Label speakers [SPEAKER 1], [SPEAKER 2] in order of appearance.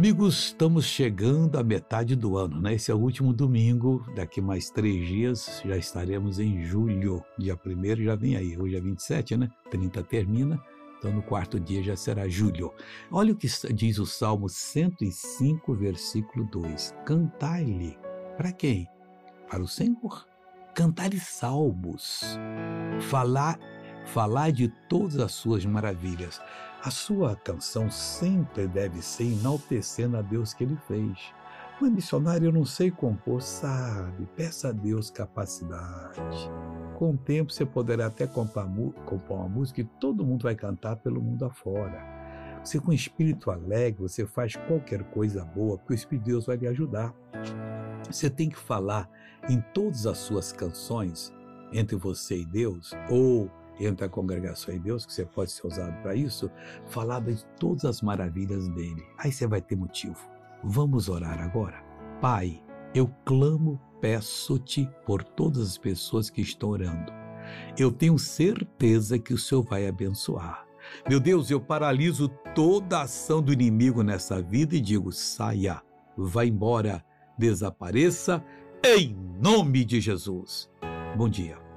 [SPEAKER 1] Amigos, estamos chegando à metade do ano, né? Esse é o último domingo. Daqui mais três dias já estaremos em julho. Dia 1 já vem aí. Hoje é 27, né? 30 termina. Então, no quarto dia já será julho. Olha o que diz o Salmo 105, versículo 2: Cantai-lhe. Para quem? Para o Senhor. Cantai-lhe salmos. Falar falar de todas as suas maravilhas. A sua canção sempre deve ser enaltecendo a Deus que ele fez. Mas, missionário, eu não sei compor, sabe? Peça a Deus capacidade. Com o tempo, você poderá até compor, uma música e todo mundo vai cantar pelo mundo afora. Você, com espírito alegre, você faz qualquer coisa boa, porque o Espírito de Deus vai lhe ajudar. Você tem que falar em todas as suas canções entre você e Deus, ou entre a congregação e Deus, que você pode ser usado para isso, falar de todas as maravilhas dele. Aí você vai ter motivo. Vamos orar agora. Pai, eu clamo, peço-te por todas as pessoas que estão orando. Eu tenho certeza que o Senhor vai abençoar. Meu Deus, eu paraliso toda a ação do inimigo nessa vida e digo: saia, vá embora, desapareça, em nome de Jesus. Bom dia.